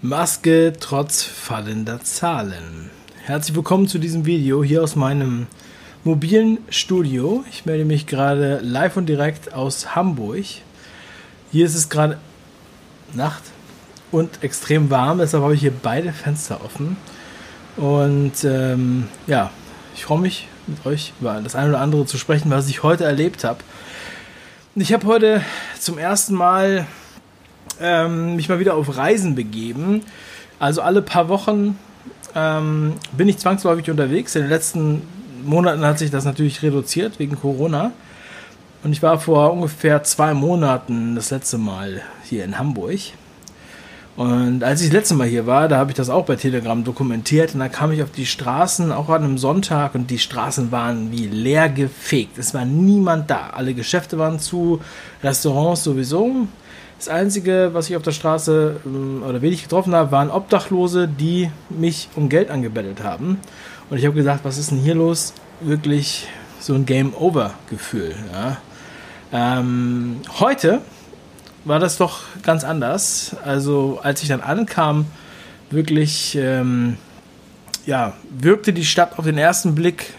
Maske trotz fallender Zahlen. Herzlich willkommen zu diesem Video hier aus meinem mobilen Studio. Ich melde mich gerade live und direkt aus Hamburg. Hier ist es gerade Nacht und extrem warm, deshalb habe ich hier beide Fenster offen. Und ähm, ja, ich freue mich mit euch über das eine oder andere zu sprechen, was ich heute erlebt habe. Ich habe heute zum ersten Mal ähm, mich mal wieder auf Reisen begeben. Also alle paar Wochen ähm, bin ich zwangsläufig unterwegs. In den letzten Monaten hat sich das natürlich reduziert wegen Corona. Und ich war vor ungefähr zwei Monaten das letzte Mal hier in Hamburg. Und als ich das letzte Mal hier war, da habe ich das auch bei Telegram dokumentiert und da kam ich auf die Straßen, auch an einem Sonntag und die Straßen waren wie leer gefegt. Es war niemand da. Alle Geschäfte waren zu, Restaurants sowieso. Das Einzige, was ich auf der Straße ähm, oder wenig getroffen habe, waren Obdachlose, die mich um Geld angebettelt haben. Und ich habe gesagt, was ist denn hier los? Wirklich so ein Game-Over-Gefühl. Ja. Ähm, heute war das doch ganz anders. Also als ich dann ankam, wirklich, ähm, ja, wirkte die Stadt auf den ersten Blick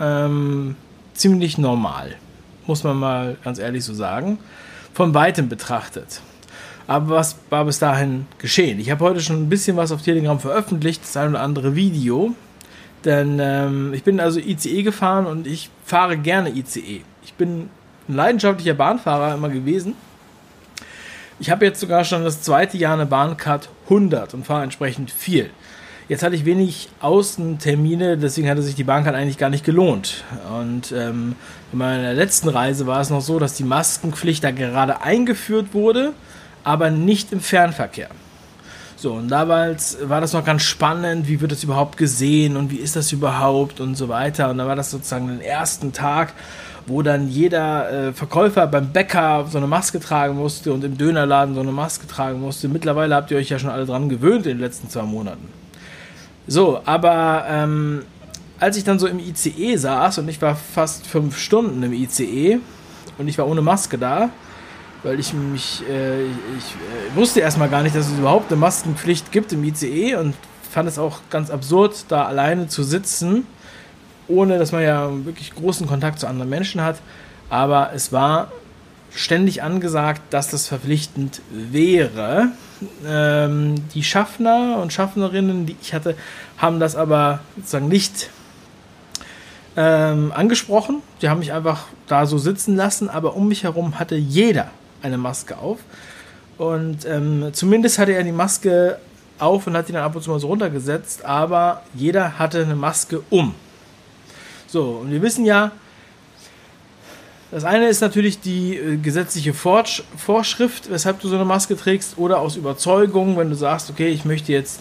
ähm, ziemlich normal. Muss man mal ganz ehrlich so sagen von weitem betrachtet. Aber was war bis dahin geschehen? Ich habe heute schon ein bisschen was auf Telegram veröffentlicht, das ein oder andere Video. Denn ähm, ich bin also ICE gefahren und ich fahre gerne ICE. Ich bin ein leidenschaftlicher Bahnfahrer immer gewesen. Ich habe jetzt sogar schon das zweite Jahr eine Bahncard 100 und fahre entsprechend viel. Jetzt hatte ich wenig Außentermine, deswegen hatte sich die Bahncard eigentlich gar nicht gelohnt. Und ähm, in meiner letzten Reise war es noch so, dass die Maskenpflicht da gerade eingeführt wurde, aber nicht im Fernverkehr. So, und damals war das noch ganz spannend, wie wird das überhaupt gesehen und wie ist das überhaupt und so weiter. Und da war das sozusagen den ersten Tag, wo dann jeder äh, Verkäufer beim Bäcker so eine Maske tragen musste und im Dönerladen so eine Maske tragen musste. Mittlerweile habt ihr euch ja schon alle dran gewöhnt in den letzten zwei Monaten. So, aber ähm, als ich dann so im ICE saß und ich war fast fünf Stunden im ICE und ich war ohne Maske da, weil ich mich, äh, ich äh, wusste erstmal gar nicht, dass es überhaupt eine Maskenpflicht gibt im ICE und fand es auch ganz absurd, da alleine zu sitzen, ohne dass man ja wirklich großen Kontakt zu anderen Menschen hat. Aber es war ständig angesagt, dass das verpflichtend wäre. Ähm, die Schaffner und Schaffnerinnen, die ich hatte, haben das aber sozusagen nicht ähm, angesprochen. Die haben mich einfach da so sitzen lassen, aber um mich herum hatte jeder eine Maske auf. Und ähm, zumindest hatte er die Maske auf und hat die dann ab und zu mal so runtergesetzt, aber jeder hatte eine Maske um. So, und wir wissen ja, das eine ist natürlich die äh, gesetzliche Vorsch Vorschrift, weshalb du so eine Maske trägst, oder aus Überzeugung, wenn du sagst, okay, ich möchte jetzt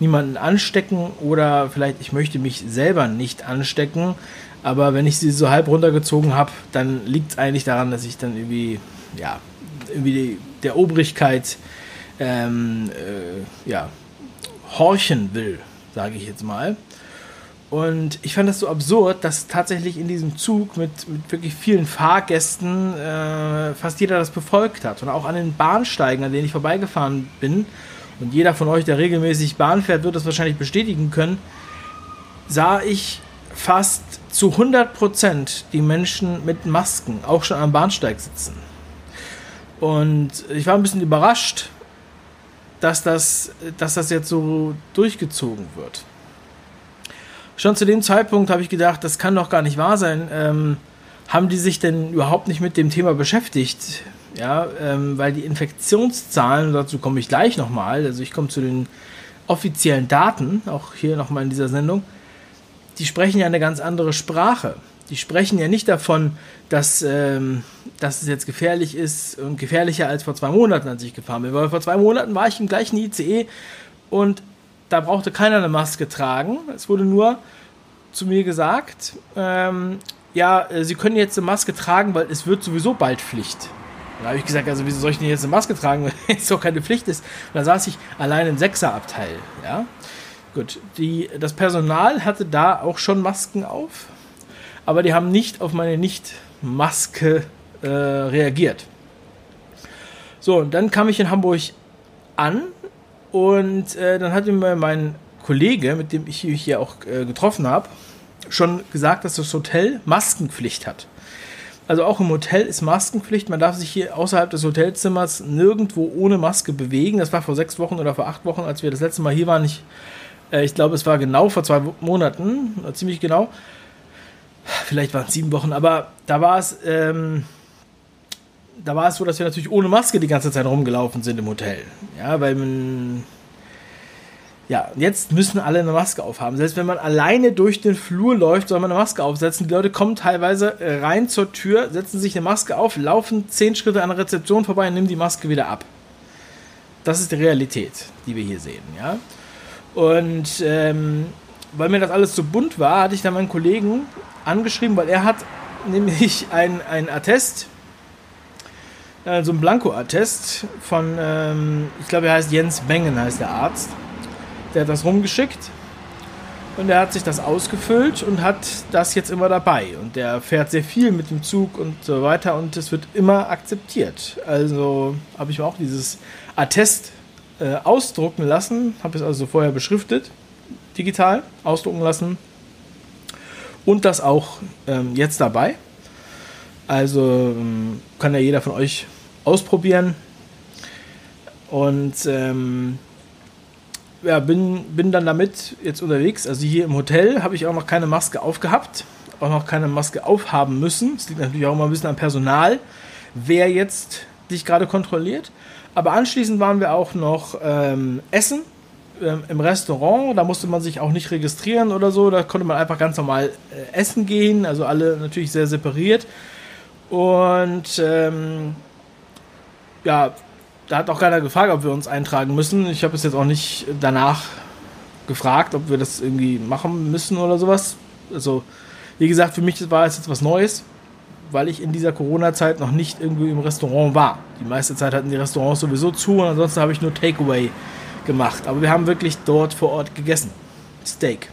niemanden anstecken oder vielleicht ich möchte mich selber nicht anstecken, aber wenn ich sie so halb runtergezogen habe, dann liegt es eigentlich daran, dass ich dann irgendwie, ja, irgendwie die, der Obrigkeit, ähm, äh, ja, horchen will, sage ich jetzt mal. Und ich fand das so absurd, dass tatsächlich in diesem Zug mit, mit wirklich vielen Fahrgästen äh, fast jeder das befolgt hat. Und auch an den Bahnsteigen, an denen ich vorbeigefahren bin, und jeder von euch, der regelmäßig Bahn fährt, wird das wahrscheinlich bestätigen können, sah ich fast zu 100% die Menschen mit Masken auch schon am Bahnsteig sitzen. Und ich war ein bisschen überrascht, dass das, dass das jetzt so durchgezogen wird schon zu dem Zeitpunkt habe ich gedacht, das kann doch gar nicht wahr sein. Ähm, haben die sich denn überhaupt nicht mit dem Thema beschäftigt? Ja, ähm, weil die Infektionszahlen, dazu komme ich gleich nochmal, also ich komme zu den offiziellen Daten, auch hier nochmal in dieser Sendung, die sprechen ja eine ganz andere Sprache. Die sprechen ja nicht davon, dass, ähm, dass es jetzt gefährlich ist und gefährlicher als vor zwei Monaten, als ich gefahren bin. Weil vor zwei Monaten war ich im gleichen ICE und da brauchte keiner eine Maske tragen. Es wurde nur zu mir gesagt, ähm, ja, äh, Sie können jetzt eine Maske tragen, weil es wird sowieso bald Pflicht. Da habe ich gesagt, also wieso soll ich denn jetzt eine Maske tragen, wenn es doch keine Pflicht ist? Und da saß ich allein im Sechserabteil, ja. Gut, die, das Personal hatte da auch schon Masken auf, aber die haben nicht auf meine Nicht-Maske äh, reagiert. So, und dann kam ich in Hamburg an Und äh, dann hat mir mein Kollege, mit dem ich mich hier auch äh, getroffen habe, schon gesagt, dass das Hotel Maskenpflicht hat. Also auch im Hotel ist Maskenpflicht. Man darf sich hier außerhalb des Hotelzimmers nirgendwo ohne Maske bewegen. Das war vor sechs Wochen oder vor acht Wochen, als wir das letzte Mal hier waren. Ich, äh, ich glaube, es war genau vor zwei Monaten, ziemlich genau. Vielleicht waren es sieben Wochen, aber da war es, ähm, da war es so, dass wir natürlich ohne Maske die ganze Zeit rumgelaufen sind im Hotel. Ja, weil man ja, jetzt müssen alle eine Maske aufhaben. Selbst wenn man alleine durch den Flur läuft, soll man eine Maske aufsetzen. Die Leute kommen teilweise rein zur Tür, setzen sich eine Maske auf, laufen zehn Schritte an der Rezeption vorbei und nehmen die Maske wieder ab. Das ist die Realität, die wir hier sehen, ja. Und ähm, weil mir das alles zu bunt war, hatte ich dann meinen Kollegen angeschrieben, weil er hat nämlich ein, ein Attest, äh, so ein Blanko-Attest von, ähm, ich glaube, er heißt Jens Bengen, heißt der Arzt der hat das rumgeschickt und er hat sich das ausgefüllt und hat das jetzt immer dabei. Und der fährt sehr viel mit dem Zug und so weiter und es wird immer akzeptiert. Also habe ich mir auch dieses Attest äh, ausdrucken lassen, habe es also vorher beschriftet, digital ausdrucken lassen und das auch ähm, jetzt dabei. Also ähm, kann ja jeder von euch ausprobieren. Und ähm, ja, bin, bin dann damit jetzt unterwegs. Also hier im Hotel habe ich auch noch keine Maske aufgehabt, auch noch keine Maske aufhaben müssen. Es liegt natürlich auch immer ein bisschen am Personal, wer jetzt dich gerade kontrolliert. Aber anschließend waren wir auch noch ähm, essen ähm, im Restaurant. Da musste man sich auch nicht registrieren oder so. Da konnte man einfach ganz normal äh, essen gehen. Also alle natürlich sehr separiert. Und ähm, ja, da hat auch keiner gefragt, ob wir uns eintragen müssen. Ich habe es jetzt auch nicht danach gefragt, ob wir das irgendwie machen müssen oder sowas. Also, wie gesagt, für mich war es jetzt was Neues, weil ich in dieser Corona-Zeit noch nicht irgendwie im Restaurant war. Die meiste Zeit hatten die Restaurants sowieso zu und ansonsten habe ich nur Takeaway gemacht. Aber wir haben wirklich dort vor Ort gegessen. Steak.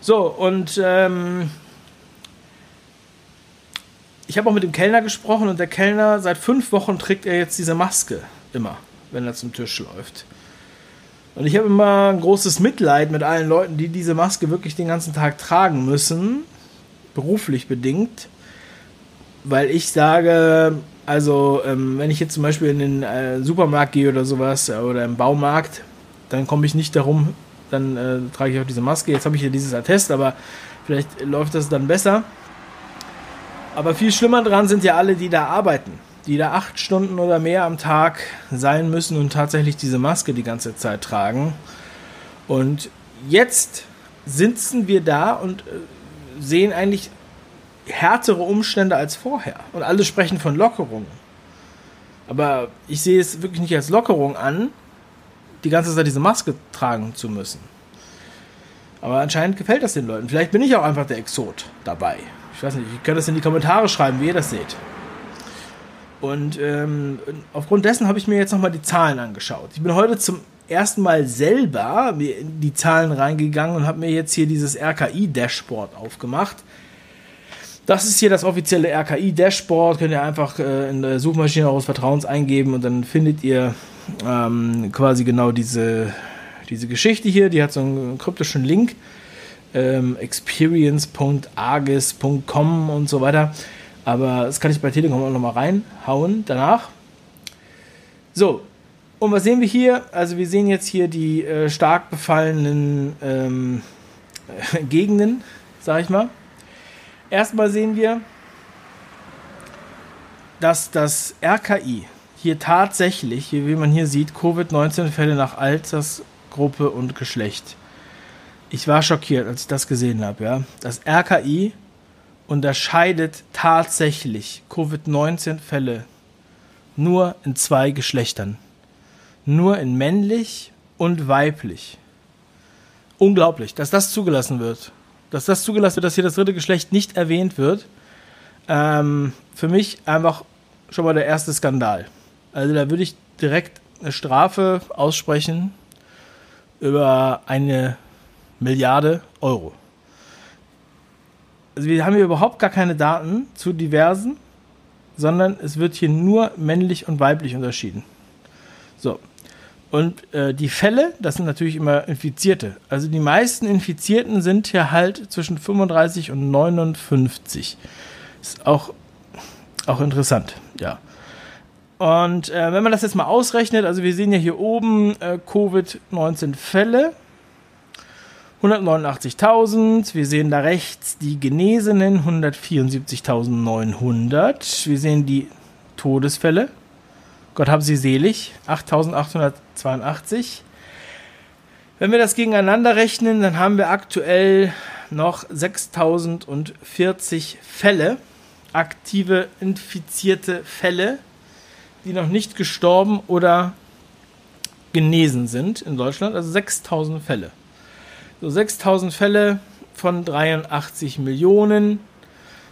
So, und ähm, ich habe auch mit dem Kellner gesprochen und der Kellner, seit fünf Wochen trägt er jetzt diese Maske. Immer, wenn er zum Tisch läuft. Und ich habe immer ein großes Mitleid mit allen Leuten, die diese Maske wirklich den ganzen Tag tragen müssen, beruflich bedingt, weil ich sage, also ähm, wenn ich jetzt zum Beispiel in den äh, Supermarkt gehe oder sowas äh, oder im Baumarkt, dann komme ich nicht darum, dann äh, trage ich auch diese Maske. Jetzt habe ich hier dieses Attest, aber vielleicht läuft das dann besser. Aber viel schlimmer dran sind ja alle, die da arbeiten die da acht Stunden oder mehr am Tag sein müssen und tatsächlich diese Maske die ganze Zeit tragen. Und jetzt sitzen wir da und äh, sehen eigentlich härtere Umstände als vorher. Und alle sprechen von Lockerung. Aber ich sehe es wirklich nicht als Lockerung an, die ganze Zeit diese Maske tragen zu müssen. Aber anscheinend gefällt das den Leuten. Vielleicht bin ich auch einfach der Exot dabei. Ich weiß nicht, ihr könnt das in die Kommentare schreiben, wie ihr das seht. Und ähm, aufgrund dessen habe ich mir jetzt nochmal die Zahlen angeschaut. Ich bin heute zum ersten Mal selber in die Zahlen reingegangen und habe mir jetzt hier dieses RKI-Dashboard aufgemacht. Das ist hier das offizielle RKI-Dashboard. Könnt ihr einfach äh, in der Suchmaschine eures Vertrauens eingeben und dann findet ihr ähm, quasi genau diese, diese Geschichte hier. Die hat so einen kryptischen Link. Ähm, experience.argis.com und so weiter. Aber das kann ich bei Telekom auch nochmal reinhauen danach. So, und was sehen wir hier? Also wir sehen jetzt hier die äh, stark befallenen ähm, Gegenden, sag ich mal. Erstmal sehen wir, dass das RKI hier tatsächlich, wie man hier sieht, Covid-19-Fälle nach Altersgruppe und Geschlecht. Ich war schockiert, als ich das gesehen habe. Ja. Das RKI unterscheidet tatsächlich Covid-19-Fälle nur in zwei Geschlechtern. Nur in männlich und weiblich. Unglaublich, dass das zugelassen wird. Dass das zugelassen wird, dass hier das dritte Geschlecht nicht erwähnt wird. Ähm, für mich einfach schon mal der erste Skandal. Also da würde ich direkt eine Strafe aussprechen über eine Milliarde Euro also wir haben hier überhaupt gar keine Daten zu diversen, sondern es wird hier nur männlich und weiblich unterschieden. So. Und äh, die Fälle, das sind natürlich immer Infizierte. Also die meisten Infizierten sind hier halt zwischen 35 und 59. Ist auch, auch interessant, ja. Und äh, wenn man das jetzt mal ausrechnet, also wir sehen ja hier oben äh, Covid-19 Fälle, 189.000. Wir sehen da rechts die Genesenen, 174.900. Wir sehen die Todesfälle, Gott haben sie selig, 8882. Wenn wir das gegeneinander rechnen, dann haben wir aktuell noch 6040 Fälle, aktive infizierte Fälle, die noch nicht gestorben oder genesen sind in Deutschland, also 6000 Fälle. So 6000 Fälle von 83 Millionen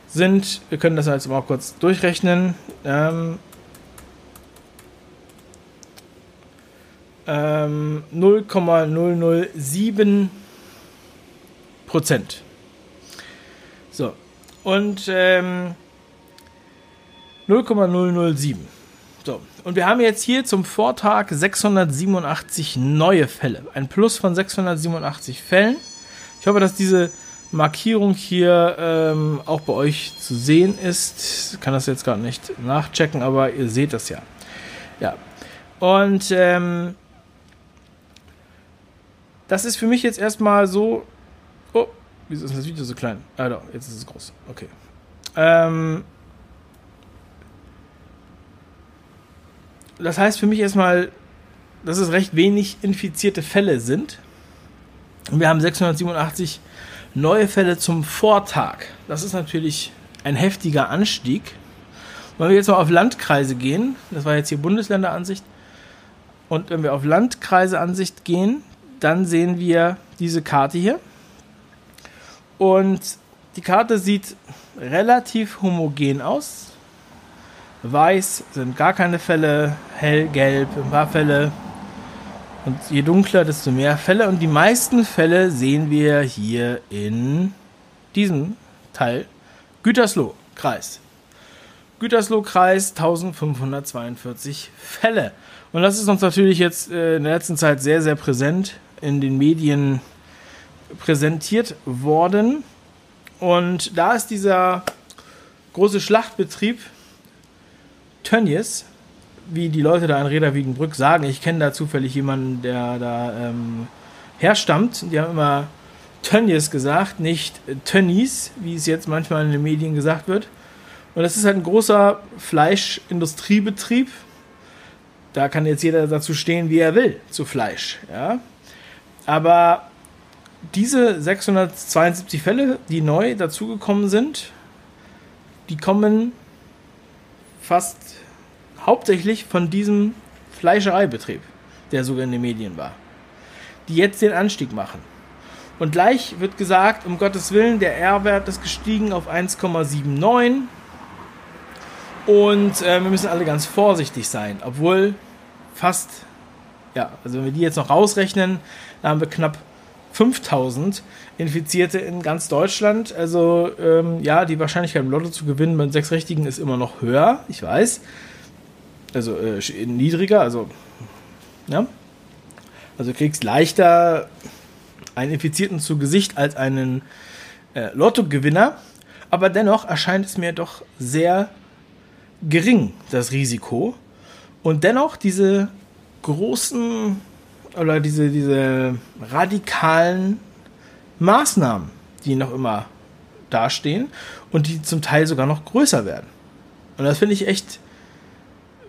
sind, wir können das jetzt mal kurz durchrechnen, ähm, ähm, 0,007 Prozent. So, und ähm, 0,007. Und wir haben jetzt hier zum Vortag 687 neue Fälle. Ein Plus von 687 Fällen. Ich hoffe, dass diese Markierung hier ähm, auch bei euch zu sehen ist. Ich kann das jetzt gerade nicht nachchecken, aber ihr seht das ja. Ja. Und ähm, das ist für mich jetzt erstmal so. Oh, wieso ist das Video so klein? Ah, doch, jetzt ist es groß. Okay. Ähm, das heißt für mich erstmal, dass es recht wenig infizierte Fälle sind. Und wir haben 687 neue Fälle zum Vortag. Das ist natürlich ein heftiger Anstieg. Wenn wir jetzt mal auf Landkreise gehen, das war jetzt hier Bundesländeransicht, und wenn wir auf Landkreiseansicht gehen, dann sehen wir diese Karte hier. Und die Karte sieht relativ homogen aus. Weiß sind gar keine Fälle, hellgelb ein paar Fälle. Und je dunkler, desto mehr Fälle. Und die meisten Fälle sehen wir hier in diesem Teil Gütersloh Kreis. Gütersloh Kreis 1542 Fälle. Und das ist uns natürlich jetzt äh, in der letzten Zeit sehr, sehr präsent in den Medien präsentiert worden. Und da ist dieser große Schlachtbetrieb Tönnies, wie die Leute da in Reda Wiedenbrück sagen. Ich kenne da zufällig jemanden, der da ähm, herstammt. Die haben immer Tönnies gesagt, nicht Tönnies, wie es jetzt manchmal in den Medien gesagt wird. Und das ist halt ein großer Fleischindustriebetrieb. Da kann jetzt jeder dazu stehen, wie er will, zu Fleisch. Ja? Aber diese 672 Fälle, die neu dazugekommen sind, die kommen fast hauptsächlich von diesem Fleischereibetrieb, der sogar in den Medien war, die jetzt den Anstieg machen. Und gleich wird gesagt, um Gottes Willen, der R-Wert ist gestiegen auf 1,79 und äh, wir müssen alle ganz vorsichtig sein, obwohl fast, ja, also wenn wir die jetzt noch rausrechnen, da haben wir knapp 5000 Infizierte in ganz Deutschland. Also ähm, ja, die Wahrscheinlichkeit im Lotto zu gewinnen mit sechs Richtigen ist immer noch höher, ich weiß. Also äh, niedriger, also ja. Also du kriegst leichter einen Infizierten zu Gesicht als einen äh, Lottogewinner. Aber dennoch erscheint es mir doch sehr gering, das Risiko. Und dennoch diese großen oder diese, diese radikalen Maßnahmen, die noch immer dastehen und die zum Teil sogar noch größer werden. Und das finde ich echt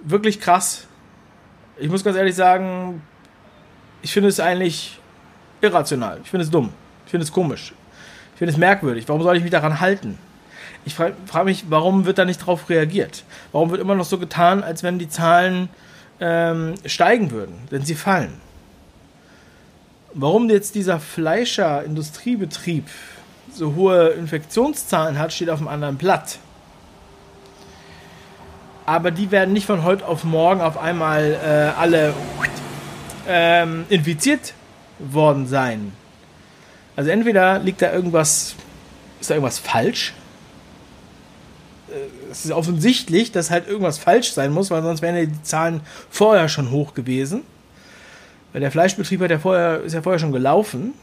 wirklich krass. Ich muss ganz ehrlich sagen, ich finde es eigentlich irrational. Ich finde es dumm. Ich finde es komisch. Ich finde es merkwürdig. Warum soll ich mich daran halten? Ich frage frag mich, warum wird da nicht darauf reagiert? Warum wird immer noch so getan, als wenn die Zahlen ähm, steigen würden, wenn sie fallen? Warum jetzt dieser Fleischer-Industriebetrieb so hohe Infektionszahlen hat, steht auf einem anderen Blatt. Aber die werden nicht von heute auf morgen auf einmal äh, alle ähm, infiziert worden sein. Also entweder liegt da irgendwas, ist da irgendwas falsch. Äh, es ist offensichtlich, dass halt irgendwas falsch sein muss, weil sonst wären die Zahlen vorher schon hoch gewesen. Weil der Fleischbetrieb hat ja vorher, ist ja vorher schon gelaufen.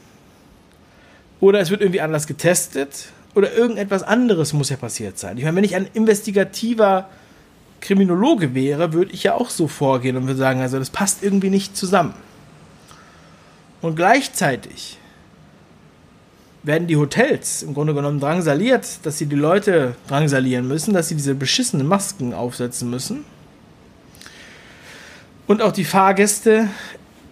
Oder es wird irgendwie anders getestet. Oder irgendetwas anderes muss ja passiert sein. Ich meine, wenn ich ein investigativer Kriminologe wäre, würde ich ja auch so vorgehen und würde sagen, also das passt irgendwie nicht zusammen. Und gleichzeitig werden die Hotels im Grunde genommen drangsaliert, dass sie die Leute drangsalieren müssen, dass sie diese beschissenen Masken aufsetzen müssen. Und auch die Fahrgäste,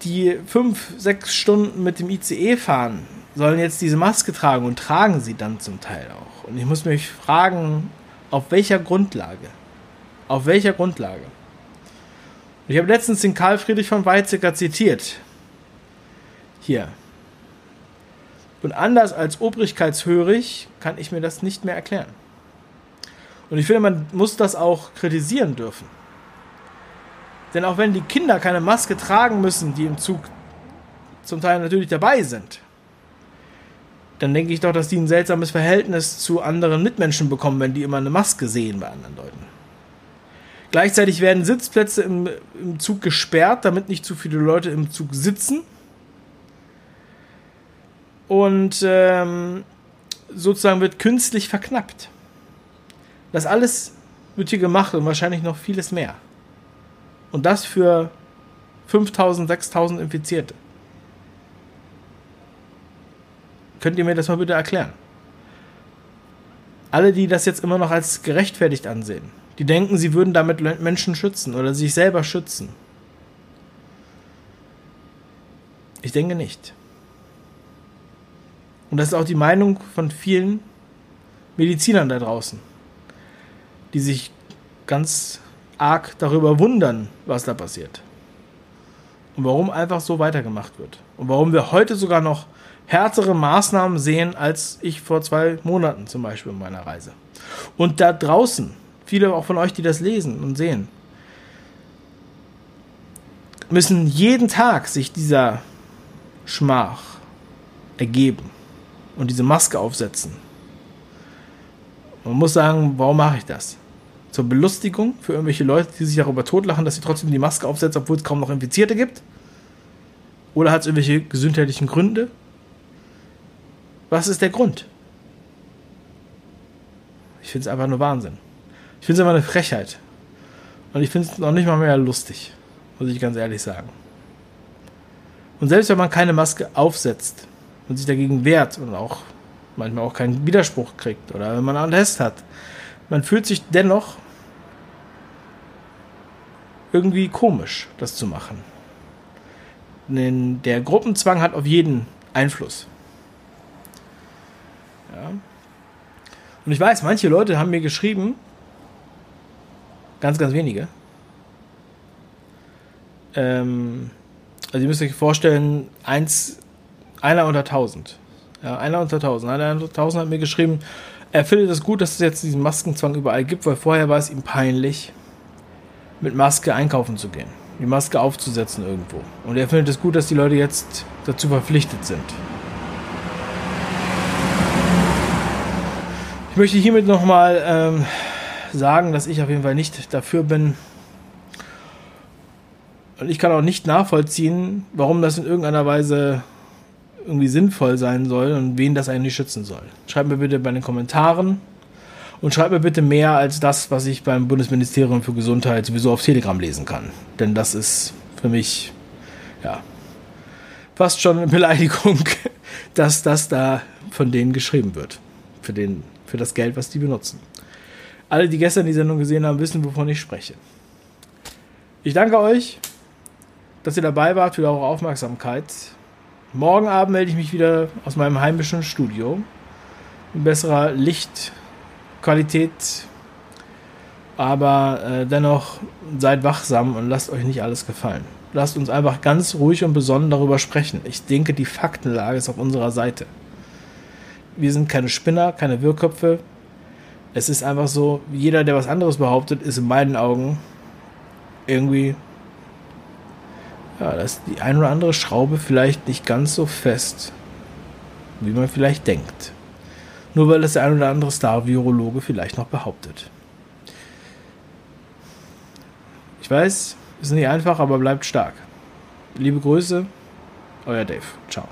die fünf, sechs Stunden mit dem ICE fahren, sollen jetzt diese Maske tragen und tragen sie dann zum Teil auch. Und ich muss mich fragen, auf welcher Grundlage? Auf welcher Grundlage? Ich habe letztens den Karl Friedrich von Weizsäcker zitiert. Hier. Und anders als obrigkeitshörig kann ich mir das nicht mehr erklären. Und ich finde, man muss das auch kritisieren dürfen. Denn auch wenn die Kinder keine Maske tragen müssen, die im Zug zum Teil natürlich dabei sind, dann denke ich doch, dass die ein seltsames Verhältnis zu anderen Mitmenschen bekommen, wenn die immer eine Maske sehen bei anderen Leuten. Gleichzeitig werden Sitzplätze im, im Zug gesperrt, damit nicht zu viele Leute im Zug sitzen. Und ähm, sozusagen wird künstlich verknappt. Das alles wird hier gemacht und wahrscheinlich noch vieles mehr. Und das für 5000, 6000 Infizierte. Könnt ihr mir das mal bitte erklären? Alle, die das jetzt immer noch als gerechtfertigt ansehen, die denken, sie würden damit Menschen schützen oder sich selber schützen. Ich denke nicht. Und das ist auch die Meinung von vielen Medizinern da draußen, die sich ganz arg darüber wundern, was da passiert. Und warum einfach so weitergemacht wird. Und warum wir heute sogar noch härtere Maßnahmen sehen, als ich vor zwei Monaten zum Beispiel in meiner Reise. Und da draußen, viele auch von euch, die das lesen und sehen, müssen jeden Tag sich dieser Schmach ergeben und diese Maske aufsetzen. Man muss sagen, warum mache ich das? Zur Belustigung für irgendwelche Leute, die sich darüber totlachen, dass sie trotzdem die Maske aufsetzen, obwohl es kaum noch Infizierte gibt? Oder hat es irgendwelche gesundheitlichen Gründe? Was ist der Grund? Ich finde es einfach nur Wahnsinn. Ich finde es einfach eine Frechheit. Und ich finde es noch nicht mal mehr lustig, muss ich ganz ehrlich sagen. Und selbst wenn man keine Maske aufsetzt und sich dagegen wehrt und auch manchmal auch keinen Widerspruch kriegt oder wenn man einen Test hat, man fühlt sich dennoch irgendwie komisch, das zu machen. Denn der Gruppenzwang hat auf jeden Einfluss. Ja. Und ich weiß, manche Leute haben mir geschrieben, ganz, ganz wenige. Ähm, also ihr müsst euch vorstellen, eins, einer unter tausend. Ja, einer unter tausend. Einer unter tausend hat mir geschrieben, er findet es gut, dass es jetzt diesen Maskenzwang überall gibt, weil vorher war es ihm peinlich, mit Maske einkaufen zu gehen, die Maske aufzusetzen irgendwo. Und er findet es gut, dass die Leute jetzt dazu verpflichtet sind. Ich möchte hiermit nochmal ähm, sagen, dass ich auf jeden Fall nicht dafür bin. Und ich kann auch nicht nachvollziehen, warum das in irgendeiner Weise irgendwie sinnvoll sein soll und wen das eigentlich schützen soll. Schreibt mir bitte bei den Kommentaren, und schreibt mir bitte mehr als das, was ich beim Bundesministerium für Gesundheit sowieso auf Telegram lesen kann. Denn das ist für mich, ja, fast schon eine Beleidigung, dass das da von denen geschrieben wird. Für, den, für das Geld, was die benutzen. Alle, die gestern die Sendung gesehen haben, wissen, wovon ich spreche. Ich danke euch, dass ihr dabei wart, für eure Aufmerksamkeit. Morgen Abend melde ich mich wieder aus meinem heimischen Studio. In besserer Licht- Qualität. Aber äh, dennoch seid wachsam und lasst euch nicht alles gefallen. Lasst uns einfach ganz ruhig und besonnen darüber sprechen. Ich denke, die Faktenlage ist auf unserer Seite. Wir sind keine Spinner, keine Wirrköpfe. Es ist einfach so, jeder, der was anderes behauptet, ist in meinen Augen irgendwie, ja, da ist die ein oder andere Schraube vielleicht nicht ganz so fest, wie man vielleicht denkt. Nur weil es der ein oder andere Star-Virologe vielleicht noch behauptet. Ich weiß, ist nicht einfach, aber bleibt stark. liebe Grüße, euer Dave. Ciao.